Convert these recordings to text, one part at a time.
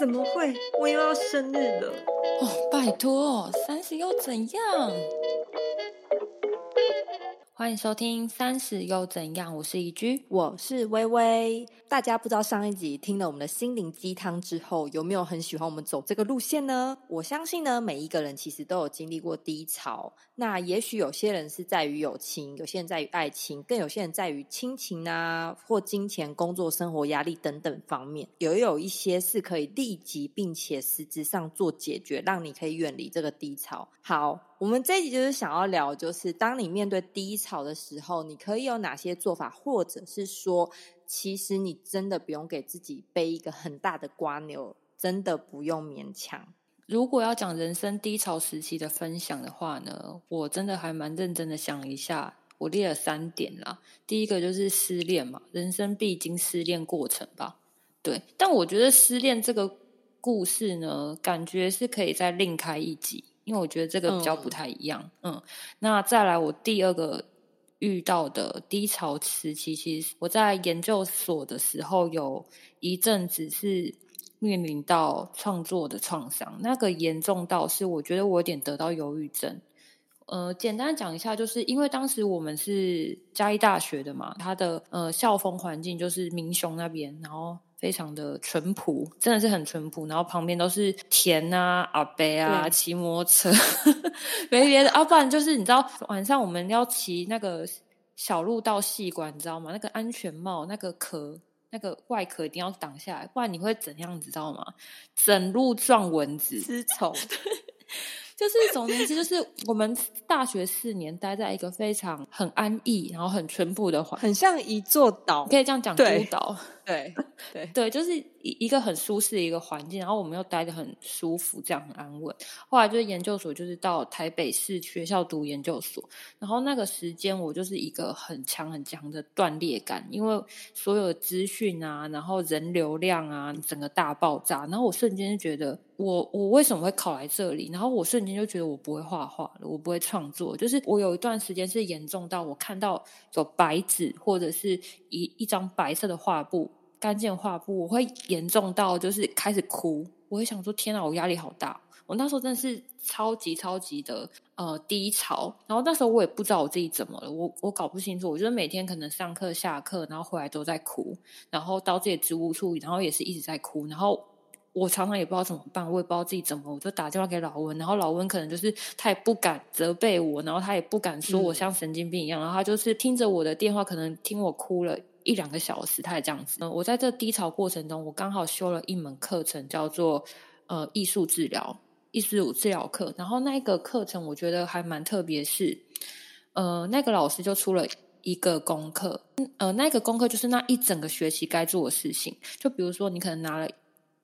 怎么会？我又要生日了！哦，拜托，三十又怎样？欢迎收听《三十又怎样》，我是一居，我是微微。大家不知道上一集听了我们的心灵鸡汤之后，有没有很喜欢我们走这个路线呢？我相信呢，每一个人其实都有经历过低潮。那也许有些人是在于友情，有些人在于爱情，更有些人在于亲情啊，或金钱、工作、生活压力等等方面。也有一些是可以立即并且实质上做解决，让你可以远离这个低潮。好。我们这一集就是想要聊，就是当你面对低潮的时候，你可以有哪些做法，或者是说，其实你真的不用给自己背一个很大的瓜牛，真的不用勉强。如果要讲人生低潮时期的分享的话呢，我真的还蛮认真的想一下，我列了三点啦。第一个就是失恋嘛，人生必经失恋过程吧。对，但我觉得失恋这个故事呢，感觉是可以再另开一集。因为我觉得这个比较不太一样，嗯，那再来我第二个遇到的低潮时期，其实我在研究所的时候有一阵子是面临到创作的创伤，那个严重到是我觉得我有点得到忧郁症。呃，简单讲一下，就是因为当时我们是嘉义大学的嘛，它的呃校风环境就是民雄那边，然后。非常的淳朴，真的是很淳朴。然后旁边都是田啊、阿伯啊，骑摩托车，没别的。啊，不然就是你知道，晚上我们要骑那个小路到戏馆，你知道吗？那个安全帽那个壳，那个外壳一定要挡下来，不然你会怎样？你知道吗？整路撞蚊子、吃虫。就是总言之，就是我们大学四年待在一个非常很安逸，然后很淳朴的环，很像一座岛，可以这样讲，孤岛。对对对，就是一一个很舒适的一个环境，然后我们又待的很舒服，这样很安稳。后来就是研究所，就是到台北市学校读研究所，然后那个时间我就是一个很强很强的断裂感，因为所有的资讯啊，然后人流量啊，整个大爆炸，然后我瞬间就觉得，我我为什么会考来这里？然后我瞬间就觉得我不会画画了，我不会创作，就是我有一段时间是严重到我看到有白纸或者是一一张白色的画布。干净画布，我会严重到就是开始哭，我会想说天哪，我压力好大。我那时候真的是超级超级的呃低潮，然后那时候我也不知道我自己怎么了，我我搞不清楚。我觉得每天可能上课下课，然后回来都在哭，然后到自己植物处，然后也是一直在哭。然后我常常也不知道怎么办，我也不知道自己怎么，我就打电话给老温，然后老温可能就是他也不敢责备我，然后他也不敢说我像神经病一样，然后他就是听着我的电话，可能听我哭了。一两个小时，他也这样子。嗯，我在这低潮过程中，我刚好修了一门课程，叫做呃艺术治疗、艺术治疗课。然后那个课程我觉得还蛮特别，是呃那个老师就出了一个功课，呃那个功课就是那一整个学期该做的事情。就比如说，你可能拿了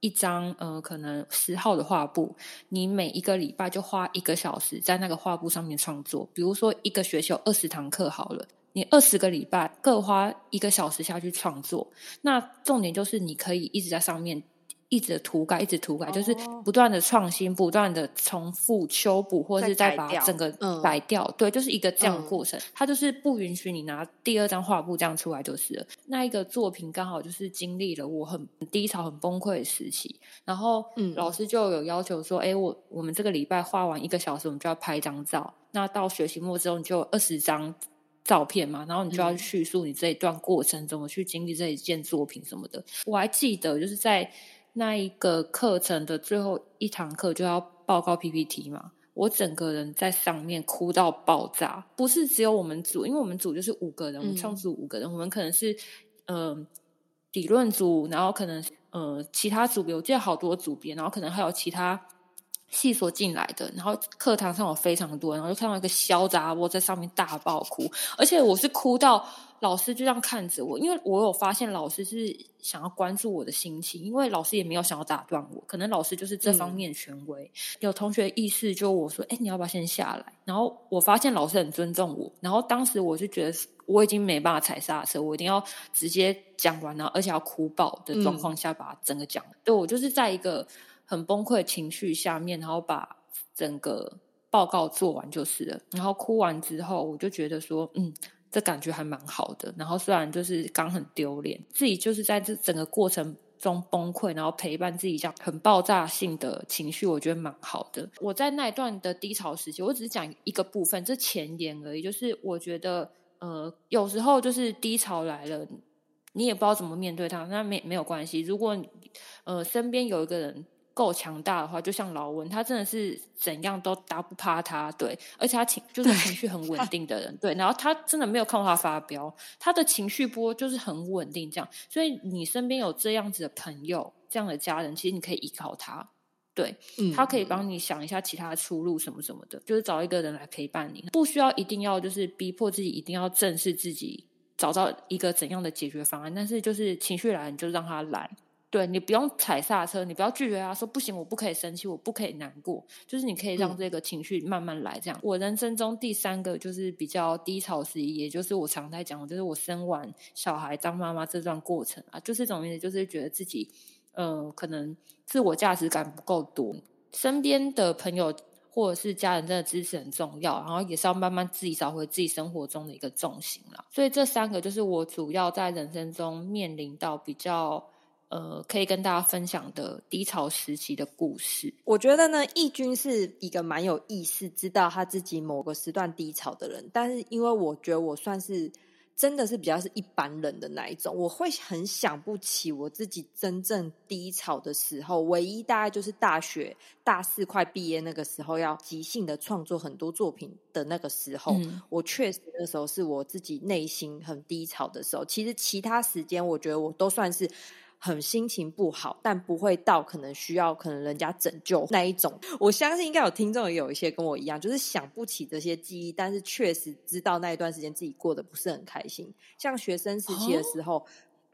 一张呃可能十号的画布，你每一个礼拜就花一个小时在那个画布上面创作。比如说一个学期有二十堂课，好了。你二十个礼拜各花一个小时下去创作，那重点就是你可以一直在上面一直涂改，一直涂改，就是不断的创新，不断的重复修补，或者是再把整个改掉。对，就是一个这样的过程。它就是不允许你拿第二张画布这样出来，就是了。那一个作品刚好就是经历了我很低潮、很崩溃的时期，然后老师就有要求说：“哎，我我们这个礼拜画完一个小时，我们就要拍一张照。那到学期末之后，你就二十张。”照片嘛，然后你就要叙述你这一段过程，怎么去经历这一件作品什么的。我还记得，就是在那一个课程的最后一堂课就要报告 PPT 嘛，我整个人在上面哭到爆炸。不是只有我们组，因为我们组就是五个人，我们创组五个人，我们可能是嗯理论组，然后可能呃其他组别，我记得好多组别，然后可能还有其他。系所进来的，然后课堂上有非常多，然后就看到一个小杂窝在上面大爆哭，而且我是哭到老师就这样看着我，因为我有发现老师是想要关注我的心情，因为老师也没有想要打断我，可能老师就是这方面权威。有同学意识就我说：“哎，你要不要先下来？”然后我发现老师很尊重我，然后当时我就觉得我已经没办法踩刹车，我一定要直接讲完了，而且要哭爆的状况下把整个讲。对我就是在一个。很崩溃情绪下面，然后把整个报告做完就是了。然后哭完之后，我就觉得说，嗯，这感觉还蛮好的。然后虽然就是刚很丢脸，自己就是在这整个过程中崩溃，然后陪伴自己这样很爆炸性的情绪，我觉得蛮好的。我在那一段的低潮时期，我只是讲一个部分，这前言而已。就是我觉得，呃，有时候就是低潮来了，你也不知道怎么面对它，那没没有关系。如果呃身边有一个人。够强大的话，就像老温，他真的是怎样都打不趴他，对，而且他情就是情绪很稳定的人，对，然后他真的没有看过他发飙，他的情绪波就是很稳定，这样，所以你身边有这样子的朋友、这样的家人，其实你可以依靠他，对，嗯。他可以帮你想一下其他出路什么什么的，就是找一个人来陪伴你，不需要一定要就是逼迫自己一定要正视自己，找到一个怎样的解决方案，但是就是情绪来，你就让他来。对你不用踩刹车，你不要拒绝他，说不行，我不可以生气，我不可以难过，就是你可以让这个情绪慢慢来。这样，我人生中第三个就是比较低潮时，也就是我常在讲，就是我生完小孩当妈妈这段过程啊，就是这种意思，就是觉得自己，呃，可能自我价值感不够多，身边的朋友或者是家人真的支持很重要，然后也是要慢慢自己找回自己生活中的一个重心了。所以这三个就是我主要在人生中面临到比较。呃，可以跟大家分享的低潮时期的故事。我觉得呢，义军是一个蛮有意思，知道他自己某个时段低潮的人。但是，因为我觉得我算是真的是比较是一般人的那一种，我会很想不起我自己真正低潮的时候。唯一大概就是大学大四快毕业那个时候，要即兴的创作很多作品的那个时候，我确实那时候是我自己内心很低潮的时候。其实其他时间，我觉得我都算是。很心情不好，但不会到可能需要可能人家拯救那一种。我相信应该有听众也有一些跟我一样，就是想不起这些记忆，但是确实知道那一段时间自己过得不是很开心。像学生时期的时候，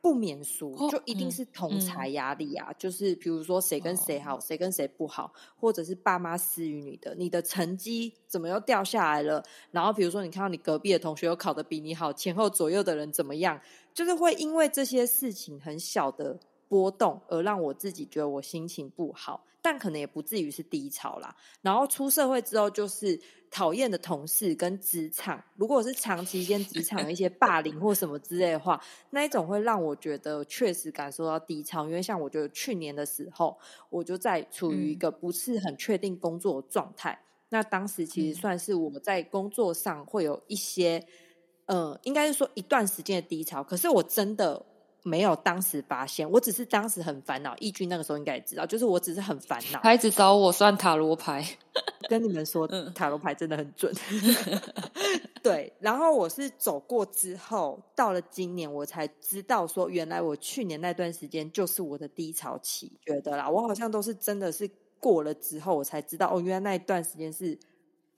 不免俗，就一定是同才压力啊，就是比如说谁跟谁好，谁跟谁不好，或者是爸妈施予你的，你的成绩怎么又掉下来了？然后比如说你看到你隔壁的同学又考得比你好，前后左右的人怎么样？就是会因为这些事情很小的波动而让我自己觉得我心情不好，但可能也不至于是低潮啦。然后出社会之后，就是讨厌的同事跟职场，如果是长期间职场的一些霸凌或什么之类的话，那一种会让我觉得确实感受到低潮。因为像我觉得去年的时候，我就在处于一个不是很确定工作的状态。那当时其实算是我在工作上会有一些。嗯，应该是说一段时间的低潮，可是我真的没有当时发现，我只是当时很烦恼。义军那个时候应该也知道，就是我只是很烦恼。他一直找我算塔罗牌，跟你们说，塔罗牌真的很准。对，然后我是走过之后，到了今年我才知道，说原来我去年那段时间就是我的低潮期。觉得啦，我好像都是真的是过了之后，我才知道哦，原来那一段时间是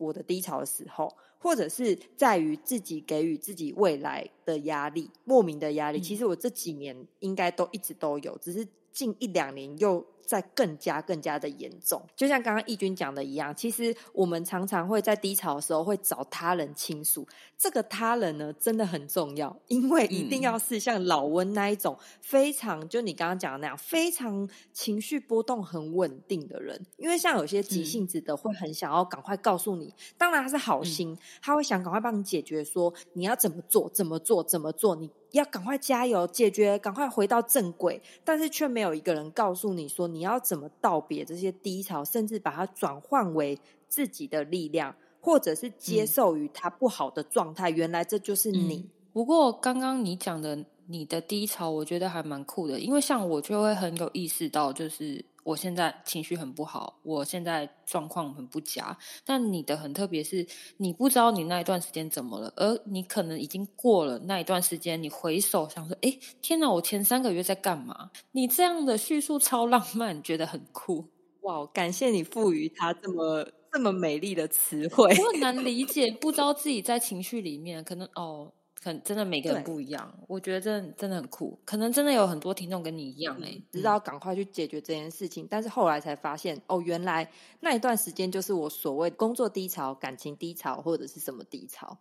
我的低潮的时候。或者是在于自己给予自己未来的压力，莫名的压力。其实我这几年应该都一直都有，只是近一两年又。在更加更加的严重，就像刚刚义军讲的一样，其实我们常常会在低潮的时候会找他人倾诉。这个他人呢，真的很重要，因为一定要是像老温那一种非常，就你刚刚讲的那样，非常情绪波动很稳定的人。因为像有些急性子的，会很想要赶快告诉你，当然他是好心，他会想赶快帮你解决，说你要怎么做，怎么做，怎么做，你。要赶快加油，解决，赶快回到正轨，但是却没有一个人告诉你说你要怎么道别这些低潮，甚至把它转换为自己的力量，或者是接受于它不好的状态。原来这就是你。不过刚刚你讲的你的低潮，我觉得还蛮酷的，因为像我就会很有意识到，就是。我现在情绪很不好，我现在状况很不佳。但你的很特别，是你不知道你那一段时间怎么了，而你可能已经过了那一段时间。你回首想说：“哎，天哪，我前三个月在干嘛？”你这样的叙述超浪漫，觉得很酷哇！感谢你赋予它这么这么美丽的词汇。我很难理解，不知道自己在情绪里面，可能哦。很真的每个人不一样，我觉得真的真的很酷。可能真的有很多听众跟你一样哎，知道赶快去解决这件事情，但是后来才发现哦，原来那一段时间就是我所谓工作低潮、感情低潮或者是什么低潮，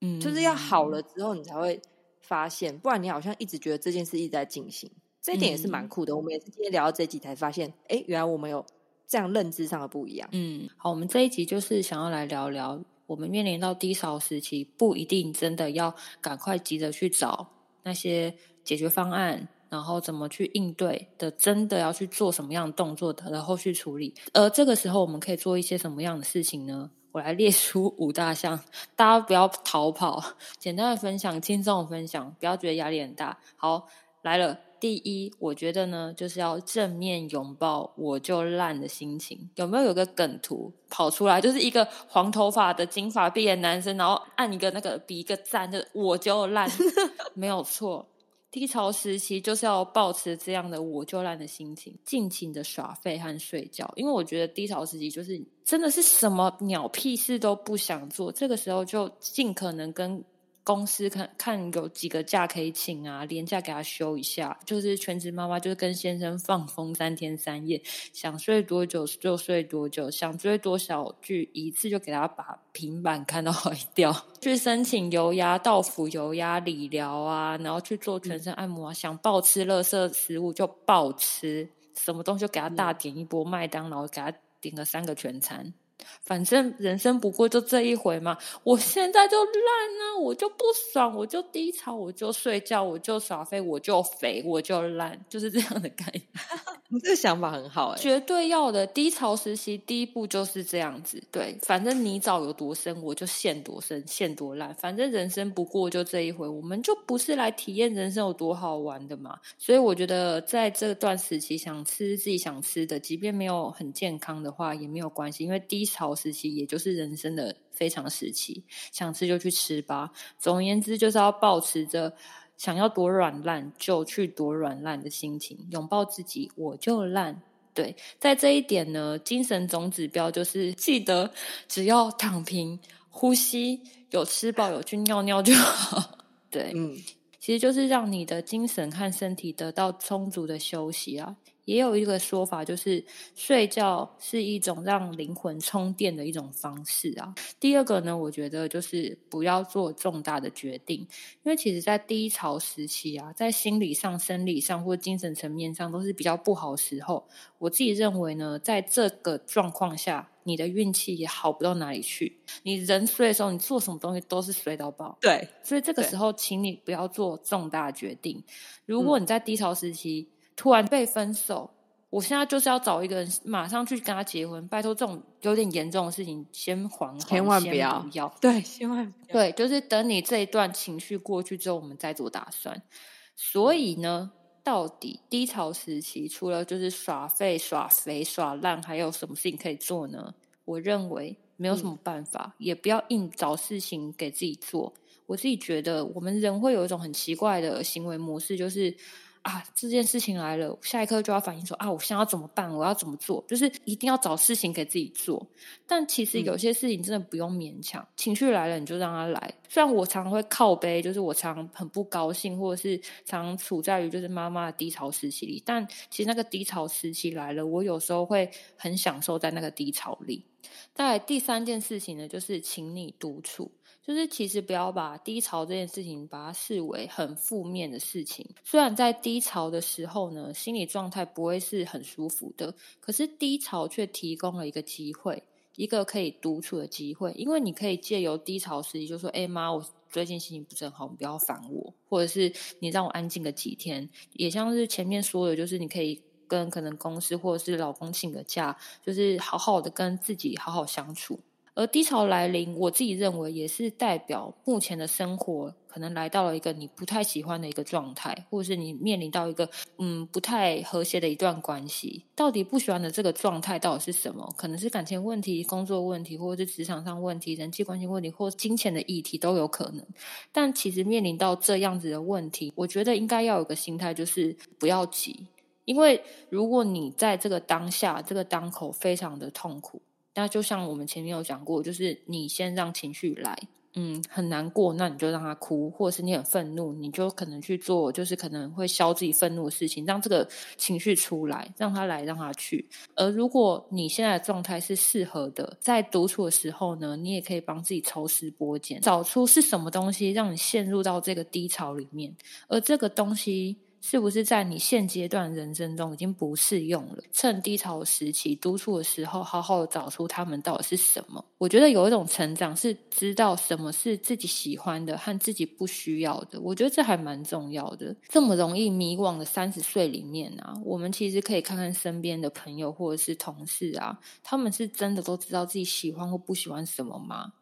嗯，就是要好了之后你才会发现，不然你好像一直觉得这件事一直在进行，这一点也是蛮酷的。我们也是今天聊到这集才发现，哎，原来我们有这样认知上的不一样。嗯，好，我们这一集就是想要来聊聊。我们面临到低潮时期，不一定真的要赶快急着去找那些解决方案，然后怎么去应对的，真的要去做什么样的动作的后续处理。而这个时候我们可以做一些什么样的事情呢？我来列出五大项，大家不要逃跑，简单的分享，轻松的分享，不要觉得压力很大。好，来了。第一，我觉得呢，就是要正面拥抱我就烂的心情。有没有有个梗图跑出来，就是一个黄头发的金发碧眼男生，然后按一个那个比一个赞，就我就烂，没有错。低潮时期就是要保持这样的我就烂的心情，尽情的耍废和睡觉。因为我觉得低潮时期就是真的是什么鸟屁事都不想做，这个时候就尽可能跟。公司看看有几个假可以请啊，年假给他休一下。就是全职妈妈，就是跟先生放风三天三夜，想睡多久就睡多久，想追多少剧一次就给他把平板看到坏掉。去申请油压、到府油压理疗啊，然后去做全身按摩啊。想暴吃垃圾食物就暴吃，什么东西就给他大点一波麦当劳，给他点个三个全餐。反正人生不过就这一回嘛，我现在就烂啊，我就不爽，我就低潮，我就睡觉，我就耍废，我就肥，我就烂，就是这样的概念。你这个想法很好哎，绝对要的。低潮时期第一步就是这样子，对，反正泥沼有多深，我就陷多深，陷多烂。反正人生不过就这一回，我们就不是来体验人生有多好玩的嘛。所以我觉得在这段时期，想吃自己想吃的，即便没有很健康的话，也没有关系，因为低潮时期也就是人生的非常时期，想吃就去吃吧。总而言之，就是要保持着。想要多软烂就去多软烂的心情，拥抱自己，我就烂。对，在这一点呢，精神总指标就是记得，只要躺平、呼吸、有吃饱、有去尿尿就好。对，嗯，其实就是让你的精神和身体得到充足的休息啊。也有一个说法，就是睡觉是一种让灵魂充电的一种方式啊。第二个呢，我觉得就是不要做重大的决定，因为其实，在低潮时期啊，在心理上、生理上或精神层面上都是比较不好时候。我自己认为呢，在这个状况下，你的运气也好不到哪里去。你人衰的时候，你做什么东西都是衰到爆。对，所以这个时候，请你不要做重大决定。如果你在低潮时期，突然被分手，我现在就是要找一个人马上去跟他结婚。拜托，这种有点严重的事情先缓缓，千万不要。对，千万不要对，就是等你这一段情绪过去之后，我们再做打算。所以呢，到底低潮时期除了就是耍废、耍肥、耍烂，还有什么事情可以做呢？我认为没有什么办法，也不要硬找事情给自己做。我自己觉得，我们人会有一种很奇怪的行为模式，就是。啊，这件事情来了，下一刻就要反应说啊，我现在要怎么办？我要怎么做？就是一定要找事情给自己做。但其实有些事情真的不用勉强，情绪来了你就让它来。虽然我常常会靠背，就是我常很不高兴，或者是常处在于就是妈妈的低潮时期里。但其实那个低潮时期来了，我有时候会很享受在那个低潮里。在第三件事情呢，就是请你独处。就是其实不要把低潮这件事情把它视为很负面的事情。虽然在低潮的时候呢，心理状态不会是很舒服的，可是低潮却提供了一个机会，一个可以独处的机会。因为你可以借由低潮时期就说：“哎妈，我最近心情不是很好，你不要烦我。”或者是你让我安静个几天。也像是前面说的，就是你可以跟可能公司或者是老公请个假，就是好好的跟自己好好相处。而低潮来临，我自己认为也是代表目前的生活可能来到了一个你不太喜欢的一个状态，或者是你面临到一个嗯不太和谐的一段关系。到底不喜欢的这个状态到底是什么？可能是感情问题、工作问题，或者是职场上问题、人际关系问题，或金钱的议题都有可能。但其实面临到这样子的问题，我觉得应该要有个心态，就是不要急，因为如果你在这个当下、这个当口非常的痛苦。那就像我们前面有讲过，就是你先让情绪来，嗯，很难过，那你就让他哭，或者是你很愤怒，你就可能去做，就是可能会消自己愤怒的事情，让这个情绪出来，让他来，让他去。而如果你现在的状态是适合的，在独处的时候呢，你也可以帮自己抽丝剥茧，找出是什么东西让你陷入到这个低潮里面，而这个东西。是不是在你现阶段人生中已经不适用了？趁低潮时期督促的时候，好好找出他们到底是什么。我觉得有一种成长是知道什么是自己喜欢的和自己不需要的。我觉得这还蛮重要的。这么容易迷惘的三十岁里面啊，我们其实可以看看身边的朋友或者是同事啊，他们是真的都知道自己喜欢或不喜欢什么吗？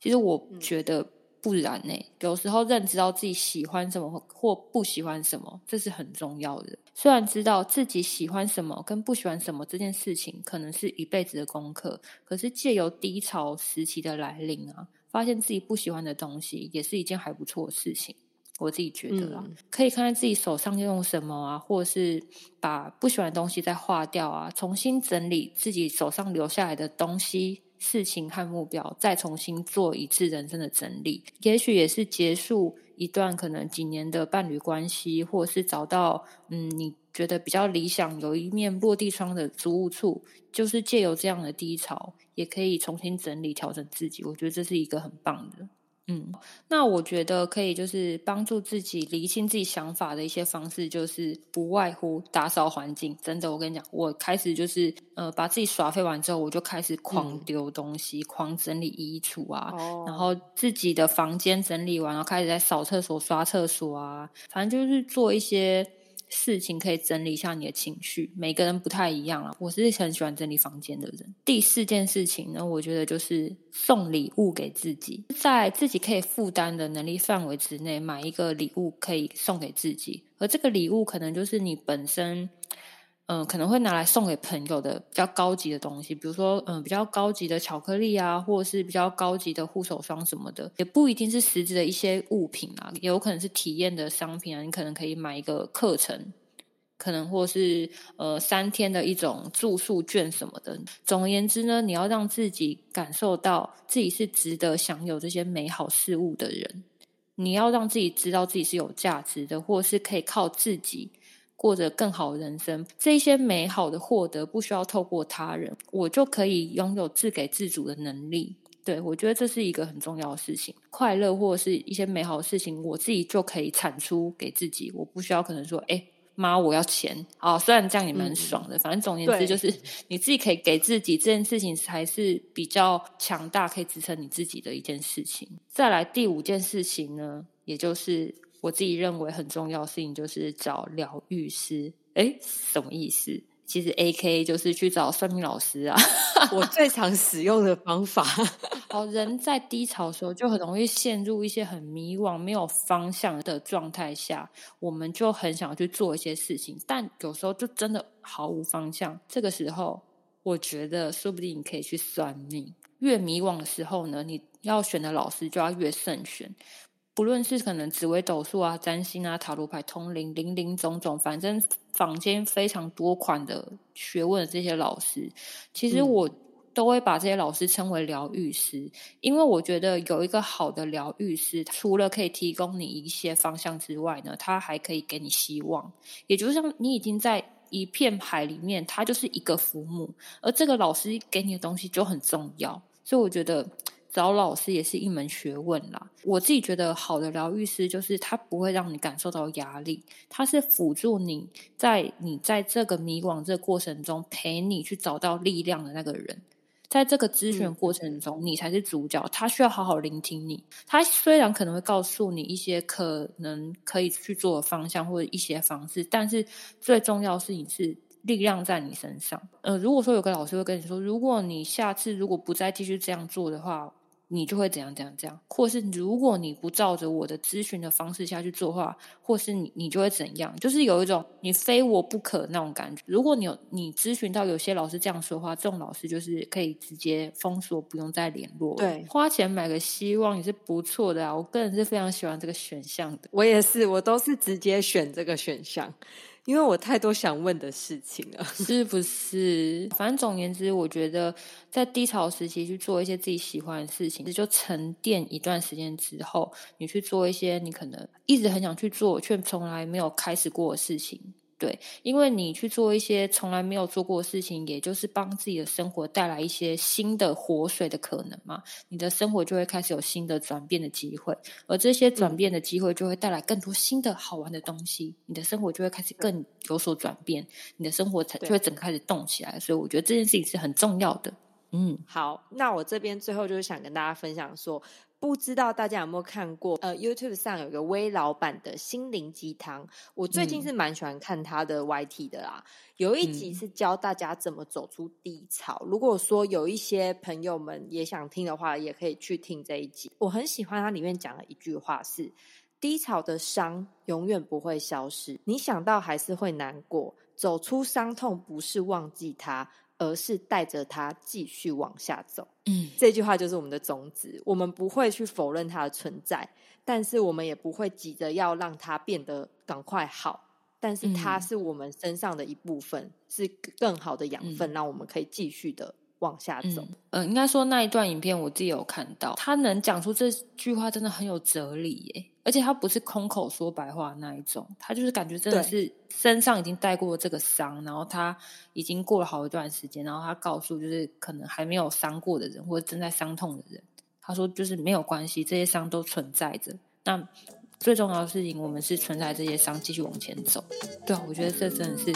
其实我觉得。不然呢？有时候认知到自己喜欢什么或不喜欢什么，这是很重要的。虽然知道自己喜欢什么跟不喜欢什么这件事情可能是一辈子的功课，可是借由低潮时期的来临啊，发现自己不喜欢的东西，也是一件还不错的事情。我自己觉得啦，可以看看自己手上用什么啊，或者是把不喜欢的东西再划掉啊，重新整理自己手上留下来的东西。事情和目标，再重新做一次人生的整理，也许也是结束一段可能几年的伴侣关系，或是找到嗯你觉得比较理想、有一面落地窗的租屋处，就是借由这样的低潮，也可以重新整理、调整自己。我觉得这是一个很棒的。嗯，那我觉得可以，就是帮助自己理清自己想法的一些方式，就是不外乎打扫环境。真的，我跟你讲，我开始就是呃，把自己耍废完之后，我就开始狂丢东西，狂整理衣橱啊，然后自己的房间整理完，然后开始在扫厕所、刷厕所啊，反正就是做一些。事情可以整理一下你的情绪，每个人不太一样啊。我是很喜欢整理房间的人。第四件事情呢，我觉得就是送礼物给自己，在自己可以负担的能力范围之内，买一个礼物可以送给自己，而这个礼物可能就是你本身。嗯，可能会拿来送给朋友的比较高级的东西，比如说嗯比较高级的巧克力啊，或者是比较高级的护手霜什么的，也不一定是实质的一些物品啊，有可能是体验的商品啊。你可能可以买一个课程，可能或是呃三天的一种住宿券什么的。总而言之呢，你要让自己感受到自己是值得享有这些美好事物的人，你要让自己知道自己是有价值的，或是可以靠自己。过着更好的人生，这些美好的获得不需要透过他人，我就可以拥有自给自足的能力。对我觉得这是一个很重要的事情，快乐或者是一些美好的事情，我自己就可以产出给自己，我不需要可能说，哎妈，我要钱啊！虽然这样也蛮爽的，反正总而言之就是 你自己可以给自己这件事情才是比较强大，可以支撑你自己的一件事情。再来第五件事情呢，也就是。我自己认为很重要的事情就是找疗愈师。哎，什么意思？其实 A K 就是去找算命老师啊。我最常使用的方法。好，人在低潮的时候就很容易陷入一些很迷惘、没有方向的状态下，我们就很想去做一些事情，但有时候就真的毫无方向。这个时候，我觉得说不定你可以去算命。越迷惘的时候呢，你要选的老师就要越慎选。不论是可能紫微斗数啊、占星啊、塔罗牌、通灵、零零种种，反正坊间非常多款的学问的这些老师，其实我都会把这些老师称为疗愈师，因为我觉得有一个好的疗愈师，除了可以提供你一些方向之外呢，他还可以给你希望。也就是像你已经在一片海里面，他就是一个浮木，而这个老师给你的东西就很重要，所以我觉得。找老师也是一门学问啦。我自己觉得好的疗愈师就是他不会让你感受到压力，他是辅助你在你在这个迷惘这个过程中陪你去找到力量的那个人。在这个咨询过程中，你才是主角。他需要好好聆听你。他虽然可能会告诉你一些可能可以去做的方向或者一些方式，但是最重要是你是力量在你身上。呃，如果说有个老师会跟你说，如果你下次如果不再继续这样做的话。你就会怎样怎样怎样，或是如果你不照着我的咨询的方式下去做的话，或是你你就会怎样，就是有一种你非我不可那种感觉。如果你有你咨询到有些老师这样说话，这种老师就是可以直接封锁，不用再联络。对，花钱买个希望也是不错的啊。我个人是非常喜欢这个选项的。我也是，我都是直接选这个选项。因为我太多想问的事情了，是不是？反正总言之，我觉得在低潮时期去做一些自己喜欢的事情，就沉淀一段时间之后，你去做一些你可能一直很想去做却从来没有开始过的事情，对，因为你去做一些从来没有做过的事情，也就是帮自己的生活带来一些新的活水的可能嘛，你的生活就会开始有新的转变的机会，而这些转变的机会就会带来更多新的好玩的东西，你的生活就会开始更有所转变，你的生活才就会整个开始动起来。所以我觉得这件事情是很重要的。嗯，好，那我这边最后就是想跟大家分享说。不知道大家有没有看过？呃，YouTube 上有个微老板的心灵鸡汤，我最近是蛮喜欢看他的 YT 的啦。有一集是教大家怎么走出低潮。如果说有一些朋友们也想听的话，也可以去听这一集。我很喜欢它里面讲的一句话是：低潮的伤永远不会消失，你想到还是会难过。走出伤痛不是忘记它。而是带着它继续往下走。嗯，这句话就是我们的宗旨。我们不会去否认它的存在，但是我们也不会急着要让它变得赶快好。但是它是我们身上的一部分，是更好的养分，让我们可以继续的往下走。嗯，应该说那一段影片我自己有看到，他能讲出这句话，真的很有哲理耶。而且他不是空口说白话那一种，他就是感觉真的是身上已经带过这个伤，然后他已经过了好一段时间，然后他告诉就是可能还没有伤过的人或者正在伤痛的人，他说就是没有关系，这些伤都存在着。那最重要的事情，我们是存在这些伤继续往前走。对啊，我觉得这真的是。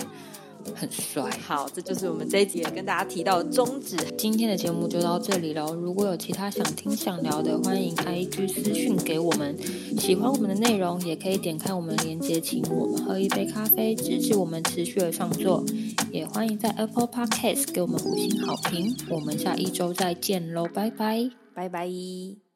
很帅，好，这就是我们这一集跟大家提到的宗旨。今天的节目就到这里喽。如果有其他想听、想聊的，欢迎开一句私讯给我们。喜欢我们的内容，也可以点开我们链接，请我们喝一杯咖啡，支持我们持续的创作。也欢迎在 Apple Podcast 给我们五星好评。我们下一周再见喽，拜拜，拜拜。